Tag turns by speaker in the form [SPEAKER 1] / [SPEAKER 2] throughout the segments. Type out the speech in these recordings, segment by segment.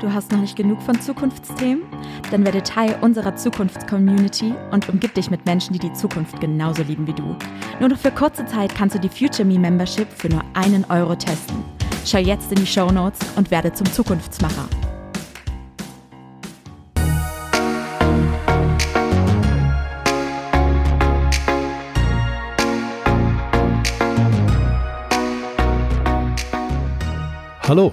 [SPEAKER 1] Du hast noch nicht genug von Zukunftsthemen? Dann werde Teil unserer Zukunftscommunity und umgib dich mit Menschen, die die Zukunft genauso lieben wie du. Nur noch für kurze Zeit kannst du die Future Me Membership für nur einen Euro testen. Schau jetzt in die Show Notes und werde zum Zukunftsmacher.
[SPEAKER 2] Hallo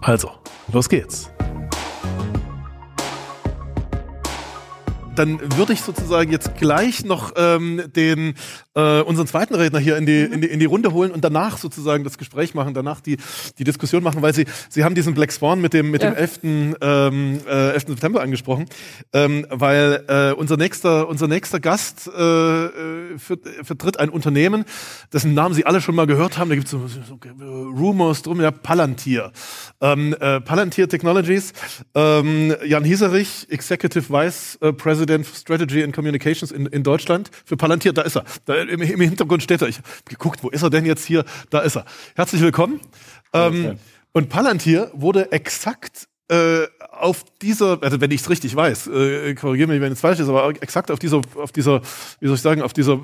[SPEAKER 2] Also, los geht's. Dann würde ich sozusagen jetzt gleich noch ähm, den äh, unseren zweiten Redner hier in die, in, die, in die Runde holen und danach sozusagen das Gespräch machen, danach die, die Diskussion machen, weil sie, sie haben diesen Black Swan mit dem, mit ja. dem 11. Ähm, äh, 11. September angesprochen, ähm, weil äh, unser, nächster, unser nächster Gast äh, äh vertritt ein Unternehmen, dessen Namen Sie alle schon mal gehört haben, da gibt es so, so, Rumors drum, ja, Palantir. Ähm, äh, Palantir Technologies, ähm, Jan Hieserich, Executive Vice äh, President Strategy and Communications in, in Deutschland für Palantir, da ist er. Da, im, im Hintergrund steht er. Ich habe geguckt, wo ist er denn jetzt hier? Da ist er. Herzlich willkommen. Ähm, und Palantir wurde exakt äh, auf dieser, also wenn ich es richtig weiß, äh, korrigiere mich, wenn es falsch ist, aber exakt auf dieser, auf dieser, wie soll ich sagen, auf dieser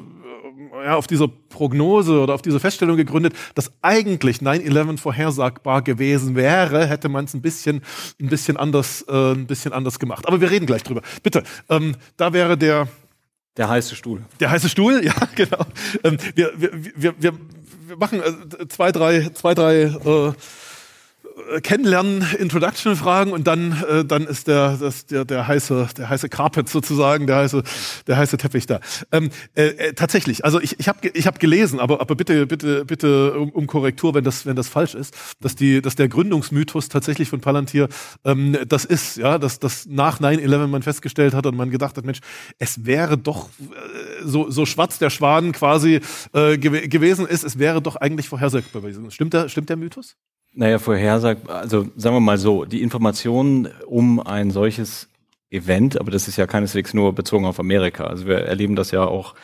[SPEAKER 2] ja, auf dieser Prognose oder auf diese Feststellung gegründet, dass eigentlich 9/11 vorhersagbar gewesen wäre, hätte man es ein bisschen, ein bisschen anders, äh, ein bisschen anders gemacht. Aber wir reden gleich drüber. Bitte, ähm, da wäre der
[SPEAKER 3] der heiße Stuhl.
[SPEAKER 2] Der heiße Stuhl, ja, genau. Ähm, wir, wir, wir, wir, machen äh, zwei, drei, zwei, drei äh, äh, kennenlernen, Introduction-Fragen und dann, äh, dann ist der, das, der, der heiße, der heiße Carpet sozusagen, der heiße, der heiße Teppich da. Ähm, äh, äh, tatsächlich, also ich, ich habe ich hab gelesen, aber, aber bitte, bitte, bitte um, um Korrektur, wenn das, wenn das falsch ist, dass die, dass der Gründungsmythos tatsächlich von Palantir ähm, das ist, ja, dass das nach 9/11 man festgestellt hat und man gedacht hat, Mensch, es wäre doch äh, so, so schwarz der Schwan quasi äh, gew gewesen ist, es wäre doch eigentlich vorhersagbar gewesen. Stimmt der, stimmt der Mythos?
[SPEAKER 3] Naja, vorhersagbar, also sagen wir mal so, die Informationen um ein solches Event, aber das ist ja keineswegs nur bezogen auf Amerika. Also wir erleben das ja auch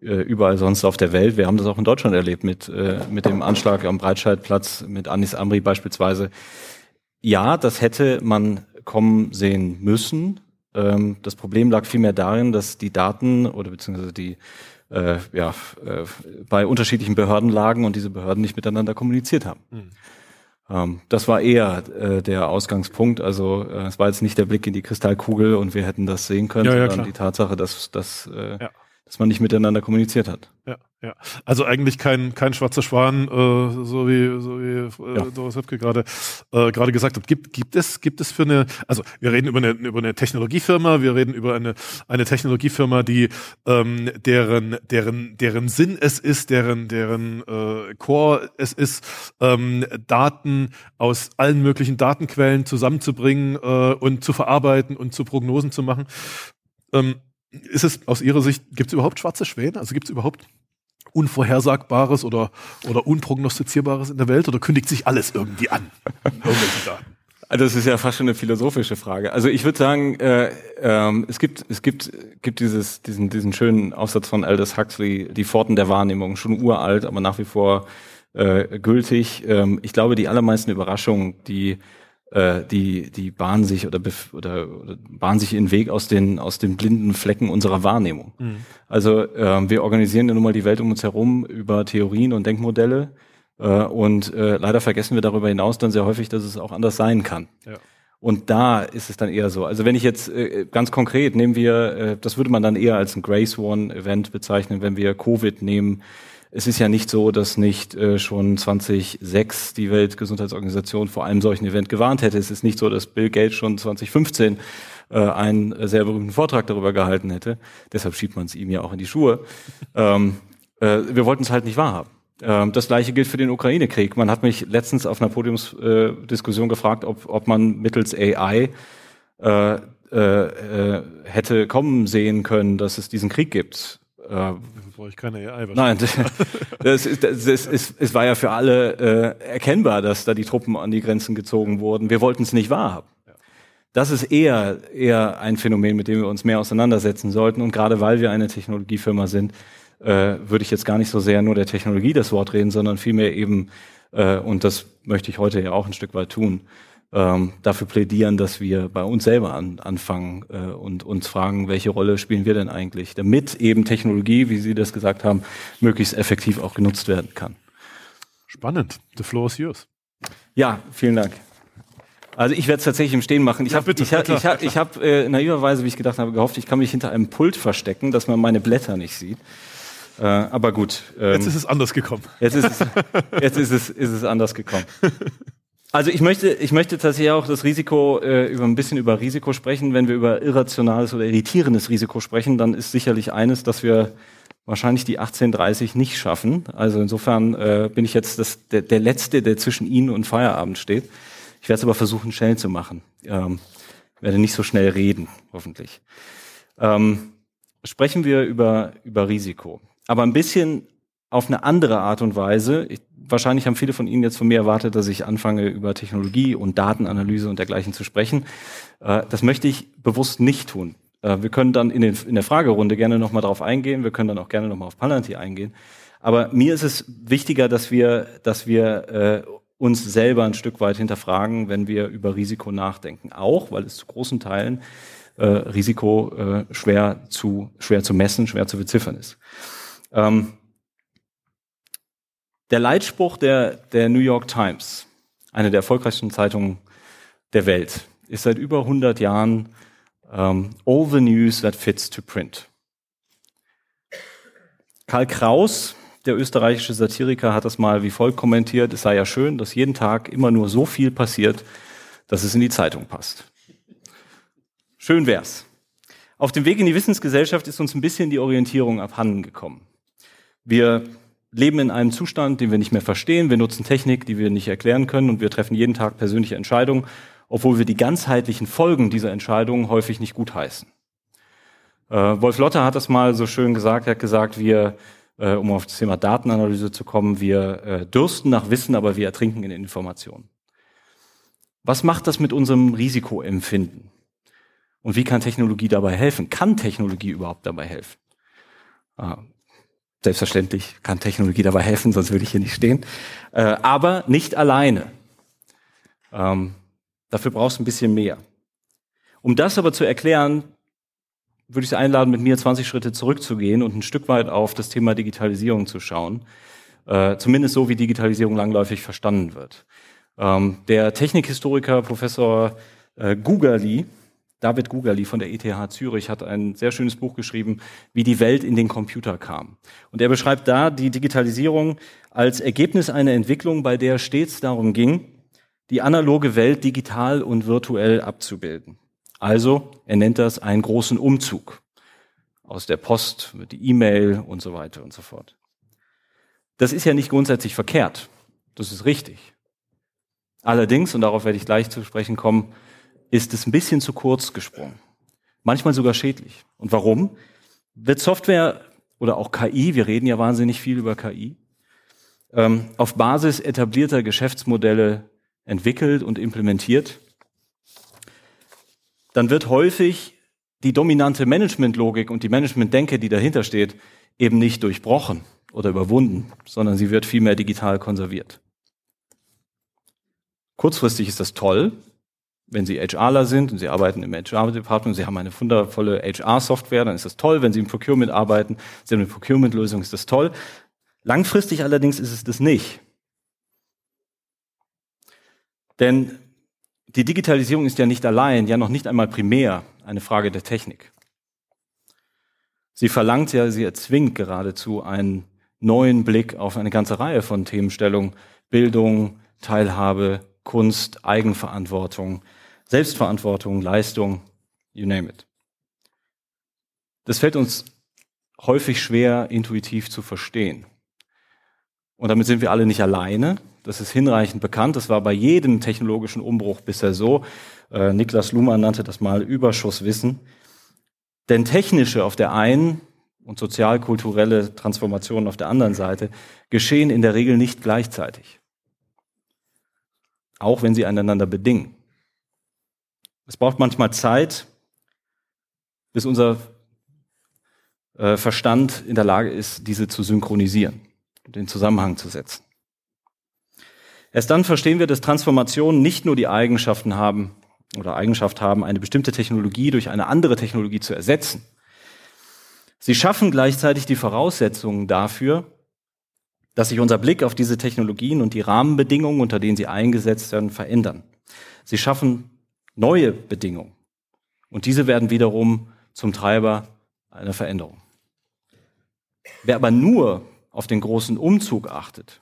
[SPEAKER 3] äh, überall sonst auf der Welt. Wir haben das auch in Deutschland erlebt mit, äh, mit dem Anschlag am Breitscheidplatz, mit Anis Amri beispielsweise. Ja, das hätte man kommen sehen müssen. Ähm, das Problem lag vielmehr darin, dass die Daten oder beziehungsweise die äh, ja, äh, bei unterschiedlichen Behörden lagen und diese Behörden nicht miteinander kommuniziert haben. Mhm. Ähm, das war eher äh, der Ausgangspunkt. Also äh, es war jetzt nicht der Blick in die Kristallkugel und wir hätten das sehen können, ja, ja, sondern klar. die Tatsache, dass, dass, äh, ja. Dass man nicht miteinander kommuniziert hat.
[SPEAKER 2] Ja. Ja, also eigentlich kein kein schwarzer Schwan, äh, so wie so wie äh, ja. Doris Höpke gerade äh, gerade gesagt hat. Gibt gibt es gibt es für eine also wir reden über eine über eine Technologiefirma, wir reden über eine eine Technologiefirma, die ähm, deren deren deren Sinn es ist, deren deren äh, Core es ist, ähm, Daten aus allen möglichen Datenquellen zusammenzubringen äh, und zu verarbeiten und zu Prognosen zu machen. Ähm, ist es aus Ihrer Sicht, gibt es überhaupt schwarze Schwäne? Also gibt es überhaupt Unvorhersagbares oder, oder Unprognostizierbares in der Welt oder kündigt sich alles irgendwie an?
[SPEAKER 3] Also das ist ja fast schon eine philosophische Frage. Also ich würde sagen, äh, ähm, es gibt es gibt gibt dieses diesen diesen schönen Aufsatz von Aldous Huxley, die Pforten der Wahrnehmung, schon uralt, aber nach wie vor äh, gültig. Ähm, ich glaube, die allermeisten Überraschungen, die äh, die, die bahnen sich oder, oder, oder bahnen sich ihren Weg aus den, aus den blinden Flecken unserer Wahrnehmung. Mhm. Also äh, wir organisieren ja nun mal die Welt um uns herum über Theorien und Denkmodelle äh, und äh, leider vergessen wir darüber hinaus dann sehr häufig, dass es auch anders sein kann. Ja. Und da ist es dann eher so. Also wenn ich jetzt äh, ganz konkret nehmen wir, äh, das würde man dann eher als ein Grace One Event bezeichnen, wenn wir Covid nehmen, es ist ja nicht so, dass nicht äh, schon 2006 die Weltgesundheitsorganisation vor einem solchen Event gewarnt hätte. Es ist nicht so, dass Bill Gates schon 2015 äh, einen sehr berühmten Vortrag darüber gehalten hätte. Deshalb schiebt man es ihm ja auch in die Schuhe. ähm, äh, wir wollten es halt nicht wahrhaben. Ähm, das gleiche gilt für den Ukraine-Krieg. Man hat mich letztens auf einer Podiumsdiskussion gefragt, ob, ob man mittels AI äh, äh, äh, hätte kommen sehen können, dass es diesen Krieg gibt.
[SPEAKER 2] Äh, brauche ich keine AI
[SPEAKER 3] Nein, das, ist, das ist, es, es war ja für alle äh, erkennbar, dass da die Truppen an die Grenzen gezogen wurden. Wir wollten es nicht wahrhaben. Das ist eher, eher ein Phänomen, mit dem wir uns mehr auseinandersetzen sollten. Und gerade weil wir eine Technologiefirma sind, äh, würde ich jetzt gar nicht so sehr nur der Technologie das Wort reden, sondern vielmehr eben, äh, und das möchte ich heute ja auch ein Stück weit tun, ähm, dafür plädieren, dass wir bei uns selber an, anfangen äh, und uns fragen, welche Rolle spielen wir denn eigentlich, damit eben Technologie, wie Sie das gesagt haben, möglichst effektiv auch genutzt werden kann.
[SPEAKER 2] Spannend. The floor is yours.
[SPEAKER 3] Ja, vielen Dank. Also ich werde es tatsächlich im Stehen machen. Ich ja, habe ich hab, ich hab, ich hab, äh, naiverweise, wie ich gedacht habe, gehofft, ich kann mich hinter einem Pult verstecken, dass man meine Blätter nicht sieht. Äh, aber gut.
[SPEAKER 2] Ähm, jetzt ist es anders gekommen.
[SPEAKER 3] Jetzt ist es, jetzt ist es, ist es anders gekommen. Also ich möchte, ich möchte tatsächlich auch das Risiko äh, über ein bisschen über Risiko sprechen. Wenn wir über irrationales oder irritierendes Risiko sprechen, dann ist sicherlich eines, dass wir wahrscheinlich die 1830 nicht schaffen. Also insofern äh, bin ich jetzt das, der, der letzte, der zwischen Ihnen und Feierabend steht. Ich werde es aber versuchen, schnell zu machen. Ähm, werde nicht so schnell reden, hoffentlich. Ähm, sprechen wir über über Risiko, aber ein bisschen auf eine andere Art und Weise. Ich, wahrscheinlich haben viele von Ihnen jetzt von mir erwartet, dass ich anfange, über Technologie und Datenanalyse und dergleichen zu sprechen. Äh, das möchte ich bewusst nicht tun. Äh, wir können dann in, den, in der Fragerunde gerne nochmal darauf eingehen. Wir können dann auch gerne nochmal auf Palantir eingehen. Aber mir ist es wichtiger, dass wir, dass wir äh, uns selber ein Stück weit hinterfragen, wenn wir über Risiko nachdenken. Auch, weil es zu großen Teilen äh, Risiko äh, schwer, zu, schwer zu messen, schwer zu beziffern ist. Ähm, der Leitspruch der, der New York Times, eine der erfolgreichsten Zeitungen der Welt, ist seit über 100 Jahren um, All the news that fits to print. Karl Kraus, der österreichische Satiriker, hat das mal wie folgt kommentiert, es sei ja schön, dass jeden Tag immer nur so viel passiert, dass es in die Zeitung passt. Schön wär's. Auf dem Weg in die Wissensgesellschaft ist uns ein bisschen die Orientierung abhanden gekommen. Wir leben in einem Zustand, den wir nicht mehr verstehen. Wir nutzen Technik, die wir nicht erklären können und wir treffen jeden Tag persönliche Entscheidungen, obwohl wir die ganzheitlichen Folgen dieser Entscheidungen häufig nicht gutheißen. Äh, Wolf Lotter hat das mal so schön gesagt, er hat gesagt, wir, äh, um auf das Thema Datenanalyse zu kommen, wir äh, dürsten nach Wissen, aber wir ertrinken in Informationen. Was macht das mit unserem Risikoempfinden? Und wie kann Technologie dabei helfen? Kann Technologie überhaupt dabei helfen? Ah, Selbstverständlich kann Technologie dabei helfen, sonst würde ich hier nicht stehen. Äh, aber nicht alleine. Ähm, dafür brauchst du ein bisschen mehr. Um das aber zu erklären, würde ich Sie einladen, mit mir 20 Schritte zurückzugehen und ein Stück weit auf das Thema Digitalisierung zu schauen. Äh, zumindest so, wie Digitalisierung langläufig verstanden wird. Ähm, der Technikhistoriker Professor äh, Gugali David Gugali von der ETH Zürich hat ein sehr schönes Buch geschrieben, wie die Welt in den Computer kam. Und er beschreibt da die Digitalisierung als Ergebnis einer Entwicklung, bei der stets darum ging, die analoge Welt digital und virtuell abzubilden. Also, er nennt das einen großen Umzug aus der Post, die E-Mail und so weiter und so fort. Das ist ja nicht grundsätzlich verkehrt. Das ist richtig. Allerdings, und darauf werde ich gleich zu sprechen kommen, ist es ein bisschen zu kurz gesprungen. Manchmal sogar schädlich. Und warum? Wird Software oder auch KI, wir reden ja wahnsinnig viel über KI, ähm, auf Basis etablierter Geschäftsmodelle entwickelt und implementiert, dann wird häufig die dominante Managementlogik und die Managementdenke, die dahinter steht, eben nicht durchbrochen oder überwunden, sondern sie wird vielmehr digital konserviert. Kurzfristig ist das toll, wenn Sie HRler sind und Sie arbeiten im HR-Department, Sie haben eine wundervolle HR-Software, dann ist das toll. Wenn Sie im Procurement arbeiten, Sie haben eine Procurement-Lösung, ist das toll. Langfristig allerdings ist es das nicht. Denn die Digitalisierung ist ja nicht allein, ja noch nicht einmal primär eine Frage der Technik. Sie verlangt ja, sie erzwingt geradezu einen neuen Blick auf eine ganze Reihe von Themenstellungen. Bildung, Teilhabe, Kunst, Eigenverantwortung, Selbstverantwortung, Leistung, you name it. Das fällt uns häufig schwer, intuitiv zu verstehen. und damit sind wir alle nicht alleine, das ist hinreichend bekannt, das war bei jedem technologischen Umbruch bisher so, äh, Niklas Luhmann nannte das mal Überschusswissen, denn technische auf der einen und sozialkulturelle Transformationen auf der anderen Seite geschehen in der Regel nicht gleichzeitig, auch wenn sie einander bedingen. Es braucht manchmal Zeit, bis unser äh, Verstand in der Lage ist, diese zu synchronisieren und den Zusammenhang zu setzen. Erst dann verstehen wir, dass Transformationen nicht nur die Eigenschaften haben oder Eigenschaft haben, eine bestimmte Technologie durch eine andere Technologie zu ersetzen. Sie schaffen gleichzeitig die Voraussetzungen dafür, dass sich unser Blick auf diese Technologien und die Rahmenbedingungen, unter denen sie eingesetzt werden, verändern. Sie schaffen neue Bedingungen. Und diese werden wiederum zum Treiber einer Veränderung. Wer aber nur auf den großen Umzug achtet,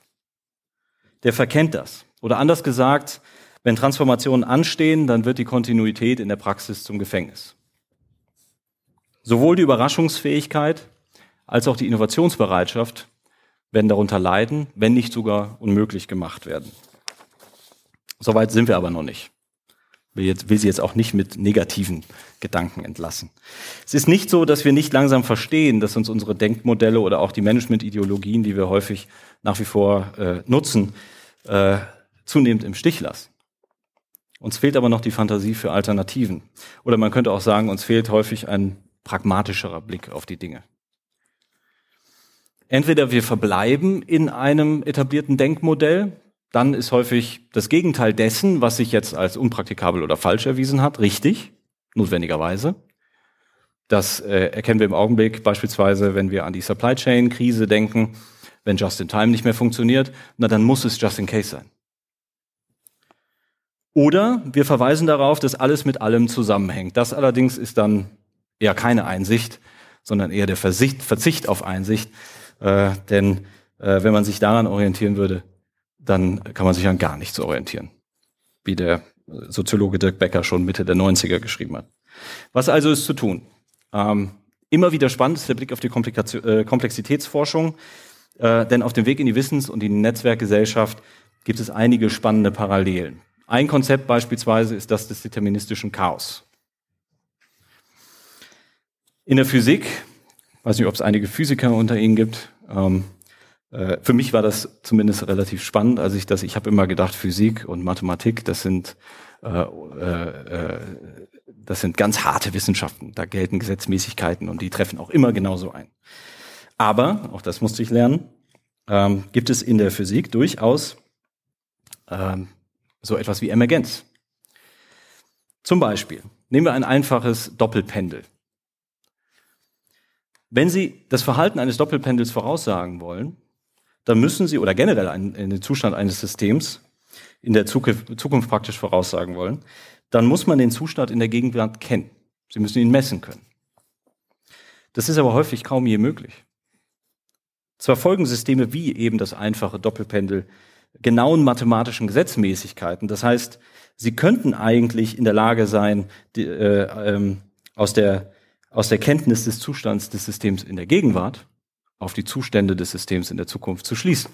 [SPEAKER 3] der verkennt das. Oder anders gesagt, wenn Transformationen anstehen, dann wird die Kontinuität in der Praxis zum Gefängnis. Sowohl die Überraschungsfähigkeit als auch die Innovationsbereitschaft werden darunter leiden, wenn nicht sogar unmöglich gemacht werden. Soweit sind wir aber noch nicht will, jetzt, will sie jetzt auch nicht mit negativen Gedanken entlassen. Es ist nicht so, dass wir nicht langsam verstehen, dass uns unsere Denkmodelle oder auch die Managementideologien, die wir häufig nach wie vor äh, nutzen, äh, zunehmend im Stich lassen. Uns fehlt aber noch die Fantasie für Alternativen. Oder man könnte auch sagen, uns fehlt häufig ein pragmatischerer Blick auf die Dinge. Entweder wir verbleiben in einem etablierten Denkmodell, dann ist häufig das Gegenteil dessen, was sich jetzt als unpraktikabel oder falsch erwiesen hat, richtig, notwendigerweise. Das äh, erkennen wir im Augenblick beispielsweise, wenn wir an die Supply Chain Krise denken, wenn Just in Time nicht mehr funktioniert, na dann muss es Just in Case sein. Oder wir verweisen darauf, dass alles mit allem zusammenhängt. Das allerdings ist dann eher keine Einsicht, sondern eher der Verzicht auf Einsicht. Äh, denn äh, wenn man sich daran orientieren würde, dann kann man sich an gar nichts orientieren. Wie der Soziologe Dirk Becker schon Mitte der 90er geschrieben hat. Was also ist zu tun? Ähm, immer wieder spannend ist der Blick auf die äh, Komplexitätsforschung, äh, denn auf dem Weg in die Wissens- und die Netzwerkgesellschaft gibt es einige spannende Parallelen. Ein Konzept beispielsweise ist das des deterministischen Chaos. In der Physik, weiß nicht, ob es einige Physiker unter Ihnen gibt, ähm, äh, für mich war das zumindest relativ spannend, als ich das, ich habe immer gedacht, Physik und Mathematik, das sind, äh, äh, das sind ganz harte Wissenschaften. Da gelten Gesetzmäßigkeiten und die treffen auch immer genauso ein. Aber, auch das musste ich lernen, ähm, gibt es in der Physik durchaus ähm, so etwas wie Emergenz. Zum Beispiel, nehmen wir ein einfaches Doppelpendel. Wenn Sie das Verhalten eines Doppelpendels voraussagen wollen, dann müssen Sie oder generell einen, den Zustand eines Systems in der Zukunft, Zukunft praktisch voraussagen wollen, dann muss man den Zustand in der Gegenwart kennen. Sie müssen ihn messen können. Das ist aber häufig kaum je möglich. Zwar folgen Systeme wie eben das einfache Doppelpendel genauen mathematischen Gesetzmäßigkeiten. Das heißt, sie könnten eigentlich in der Lage sein, die, äh, ähm, aus, der, aus der Kenntnis des Zustands des Systems in der Gegenwart auf die Zustände des Systems in der Zukunft zu schließen.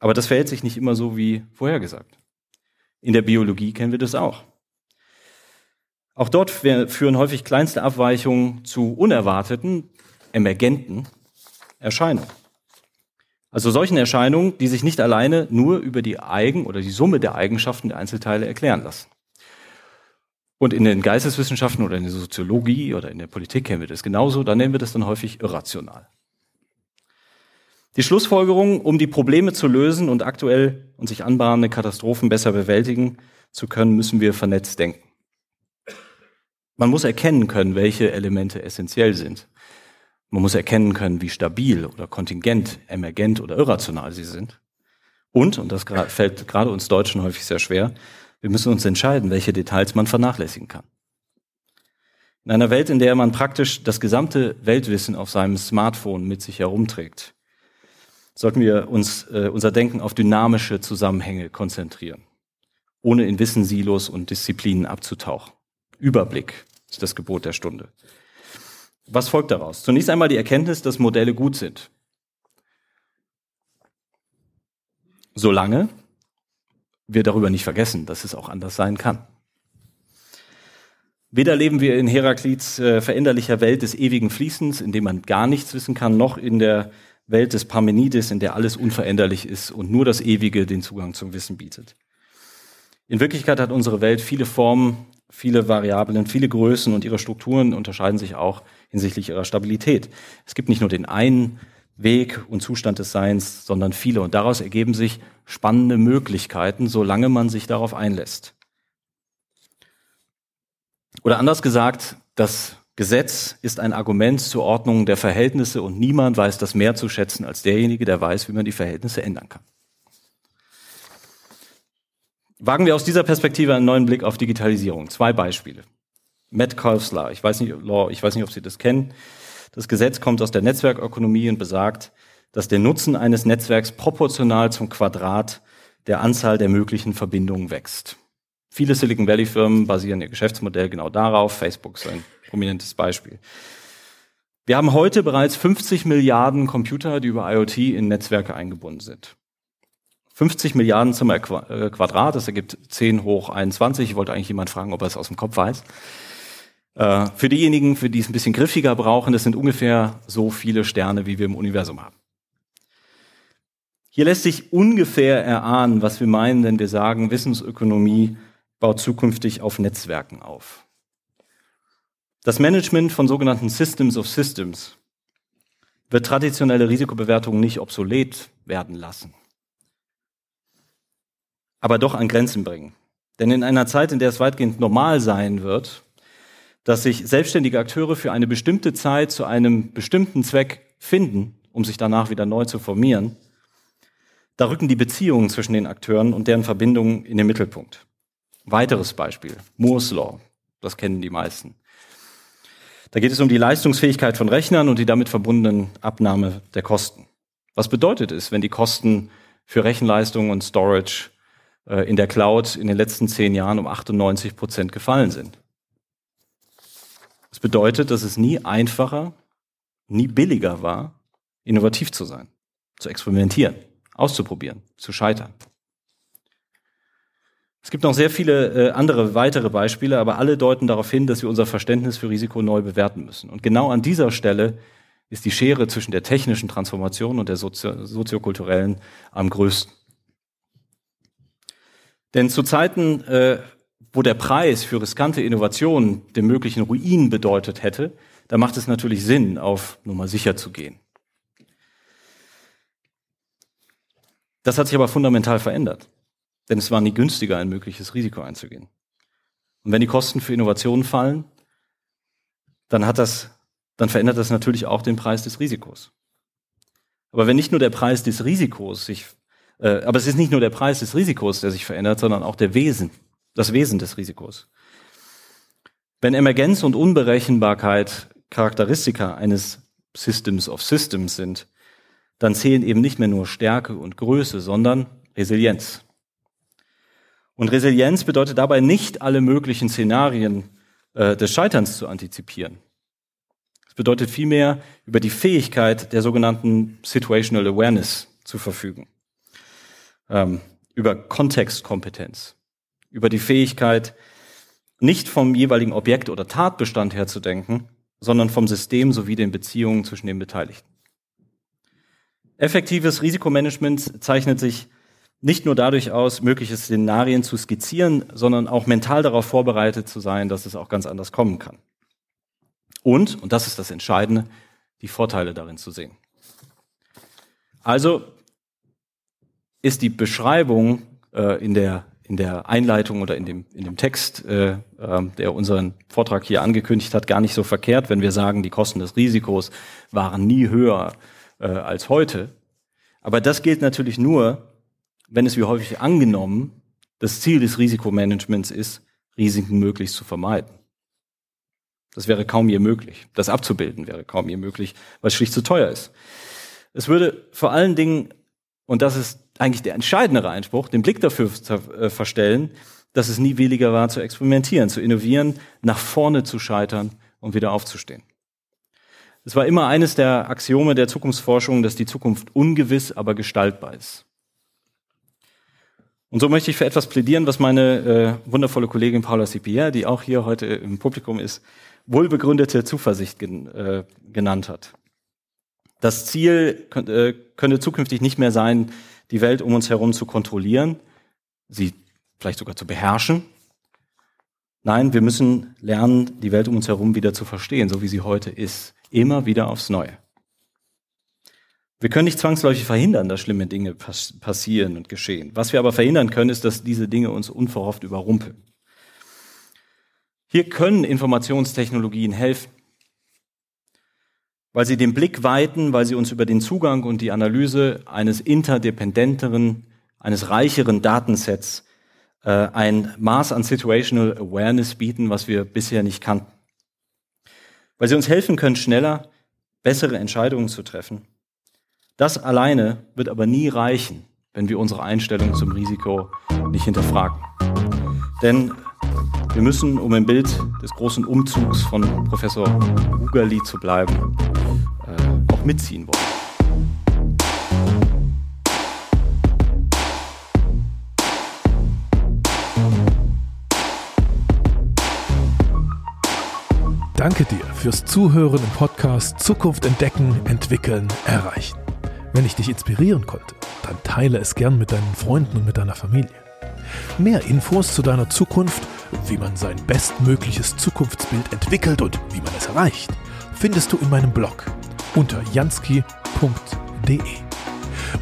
[SPEAKER 3] Aber das verhält sich nicht immer so wie vorhergesagt. In der Biologie kennen wir das auch. Auch dort führen häufig kleinste Abweichungen zu unerwarteten, emergenten Erscheinungen. Also solchen Erscheinungen, die sich nicht alleine nur über die Eigen- oder die Summe der Eigenschaften der Einzelteile erklären lassen. Und in den Geisteswissenschaften oder in der Soziologie oder in der Politik kennen wir das genauso, da nennen wir das dann häufig irrational. Die Schlussfolgerung, um die Probleme zu lösen und aktuell und sich anbahnende Katastrophen besser bewältigen zu können, müssen wir vernetzt denken. Man muss erkennen können, welche Elemente essentiell sind. Man muss erkennen können, wie stabil oder kontingent, emergent oder irrational sie sind. Und, und das fällt gerade uns Deutschen häufig sehr schwer, wir müssen uns entscheiden, welche Details man vernachlässigen kann. In einer Welt, in der man praktisch das gesamte Weltwissen auf seinem Smartphone mit sich herumträgt, sollten wir uns äh, unser Denken auf dynamische Zusammenhänge konzentrieren, ohne in Wissensilos und Disziplinen abzutauchen. Überblick ist das Gebot der Stunde. Was folgt daraus? Zunächst einmal die Erkenntnis, dass Modelle gut sind. Solange wir darüber nicht vergessen, dass es auch anders sein kann. Weder leben wir in Heraklits äh, veränderlicher Welt des ewigen Fließens, in dem man gar nichts wissen kann, noch in der Welt des Parmenides, in der alles unveränderlich ist und nur das Ewige den Zugang zum Wissen bietet. In Wirklichkeit hat unsere Welt viele Formen, viele Variablen, viele Größen und ihre Strukturen unterscheiden sich auch hinsichtlich ihrer Stabilität. Es gibt nicht nur den einen Weg und Zustand des Seins, sondern viele und daraus ergeben sich spannende Möglichkeiten, solange man sich darauf einlässt. Oder anders gesagt, das Gesetz ist ein Argument zur Ordnung der Verhältnisse und niemand weiß das mehr zu schätzen als derjenige, der weiß, wie man die Verhältnisse ändern kann. Wagen wir aus dieser Perspektive einen neuen Blick auf Digitalisierung. Zwei Beispiele. Metcalfe's Law. Ich weiß nicht, Law, ich weiß nicht, ob Sie das kennen. Das Gesetz kommt aus der Netzwerkökonomie und besagt, dass der Nutzen eines Netzwerks proportional zum Quadrat der Anzahl der möglichen Verbindungen wächst. Viele Silicon Valley Firmen basieren ihr Geschäftsmodell genau darauf. Facebook ist ein prominentes Beispiel. Wir haben heute bereits 50 Milliarden Computer, die über IoT in Netzwerke eingebunden sind. 50 Milliarden zum äh, Quadrat, das ergibt 10 hoch 21. Ich wollte eigentlich jemand fragen, ob er es aus dem Kopf weiß. Äh, für diejenigen, für die es ein bisschen griffiger brauchen, das sind ungefähr so viele Sterne, wie wir im Universum haben. Hier lässt sich ungefähr erahnen, was wir meinen, wenn wir sagen, Wissensökonomie baut zukünftig auf Netzwerken auf. Das Management von sogenannten Systems of Systems wird traditionelle Risikobewertungen nicht obsolet werden lassen, aber doch an Grenzen bringen. Denn in einer Zeit, in der es weitgehend normal sein wird, dass sich selbstständige Akteure für eine bestimmte Zeit zu einem bestimmten Zweck finden, um sich danach wieder neu zu formieren, da rücken die Beziehungen zwischen den Akteuren und deren Verbindungen in den Mittelpunkt. Weiteres Beispiel, Moore's Law, das kennen die meisten. Da geht es um die Leistungsfähigkeit von Rechnern und die damit verbundenen Abnahme der Kosten. Was bedeutet es, wenn die Kosten für Rechenleistung und Storage äh, in der Cloud in den letzten zehn Jahren um 98 Prozent gefallen sind? Bedeutet, dass es nie einfacher, nie billiger war, innovativ zu sein, zu experimentieren, auszuprobieren, zu scheitern. Es gibt noch sehr viele äh, andere weitere Beispiele, aber alle deuten darauf hin, dass wir unser Verständnis für Risiko neu bewerten müssen. Und genau an dieser Stelle ist die Schere zwischen der technischen Transformation und der sozio soziokulturellen am größten. Denn zu Zeiten, äh, wo der Preis für riskante Innovationen den möglichen Ruin bedeutet hätte, da macht es natürlich Sinn, auf Nummer sicher zu gehen. Das hat sich aber fundamental verändert. Denn es war nie günstiger, ein mögliches Risiko einzugehen. Und wenn die Kosten für Innovationen fallen, dann hat das, dann verändert das natürlich auch den Preis des Risikos. Aber wenn nicht nur der Preis des Risikos sich, äh, aber es ist nicht nur der Preis des Risikos, der sich verändert, sondern auch der Wesen, das Wesen des Risikos. Wenn Emergenz und Unberechenbarkeit Charakteristika eines Systems of Systems sind, dann zählen eben nicht mehr nur Stärke und Größe, sondern Resilienz. Und Resilienz bedeutet dabei nicht alle möglichen Szenarien äh, des Scheiterns zu antizipieren. Es bedeutet vielmehr über die Fähigkeit der sogenannten Situational Awareness zu verfügen, ähm, über Kontextkompetenz, über die Fähigkeit, nicht vom jeweiligen Objekt oder Tatbestand her zu denken, sondern vom System sowie den Beziehungen zwischen den Beteiligten. Effektives Risikomanagement zeichnet sich nicht nur dadurch aus, mögliche Szenarien zu skizzieren, sondern auch mental darauf vorbereitet zu sein, dass es auch ganz anders kommen kann. Und, und das ist das Entscheidende, die Vorteile darin zu sehen. Also ist die Beschreibung äh, in, der, in der Einleitung oder in dem, in dem Text, äh, äh, der unseren Vortrag hier angekündigt hat, gar nicht so verkehrt, wenn wir sagen, die Kosten des Risikos waren nie höher äh, als heute. Aber das gilt natürlich nur, wenn es wie häufig angenommen das Ziel des Risikomanagements ist, Risiken möglichst zu vermeiden. Das wäre kaum je möglich. Das abzubilden wäre kaum je möglich, weil es schlicht zu teuer ist. Es würde vor allen Dingen, und das ist eigentlich der entscheidendere Einspruch, den Blick dafür äh, verstellen, dass es nie williger war zu experimentieren, zu innovieren, nach vorne zu scheitern und wieder aufzustehen. Es war immer eines der Axiome der Zukunftsforschung, dass die Zukunft ungewiss, aber gestaltbar ist. Und so möchte ich für etwas plädieren, was meine äh, wundervolle Kollegin Paula Cipier, die auch hier heute im Publikum ist, wohlbegründete Zuversicht gen, äh, genannt hat. Das Ziel äh, könnte zukünftig nicht mehr sein, die Welt um uns herum zu kontrollieren, sie vielleicht sogar zu beherrschen. Nein, wir müssen lernen, die Welt um uns herum wieder zu verstehen, so wie sie heute ist. Immer wieder aufs Neue. Wir können nicht zwangsläufig verhindern, dass schlimme Dinge pass passieren und geschehen. Was wir aber verhindern können, ist, dass diese Dinge uns unverhofft überrumpeln. Hier können Informationstechnologien helfen, weil sie den Blick weiten, weil sie uns über den Zugang und die Analyse eines interdependenteren, eines reicheren Datensets äh, ein Maß an Situational Awareness bieten, was wir bisher nicht kannten. Weil sie uns helfen können, schneller bessere Entscheidungen zu treffen das alleine wird aber nie reichen, wenn wir unsere Einstellung zum Risiko nicht hinterfragen. Denn wir müssen, um im Bild des großen Umzugs von Professor Ugali zu bleiben, äh, auch mitziehen wollen.
[SPEAKER 4] Danke dir fürs Zuhören im Podcast Zukunft entdecken, entwickeln, erreichen. Wenn ich dich inspirieren konnte, dann teile es gern mit deinen Freunden und mit deiner Familie. Mehr Infos zu deiner Zukunft, wie man sein bestmögliches Zukunftsbild entwickelt und wie man es erreicht, findest du in meinem Blog unter jansky.de.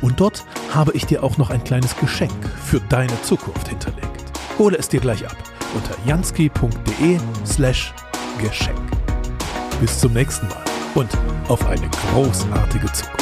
[SPEAKER 4] Und dort habe ich dir auch noch ein kleines Geschenk für deine Zukunft hinterlegt. Hole es dir gleich ab unter jansky.de slash Geschenk. Bis zum nächsten Mal und auf eine großartige Zukunft.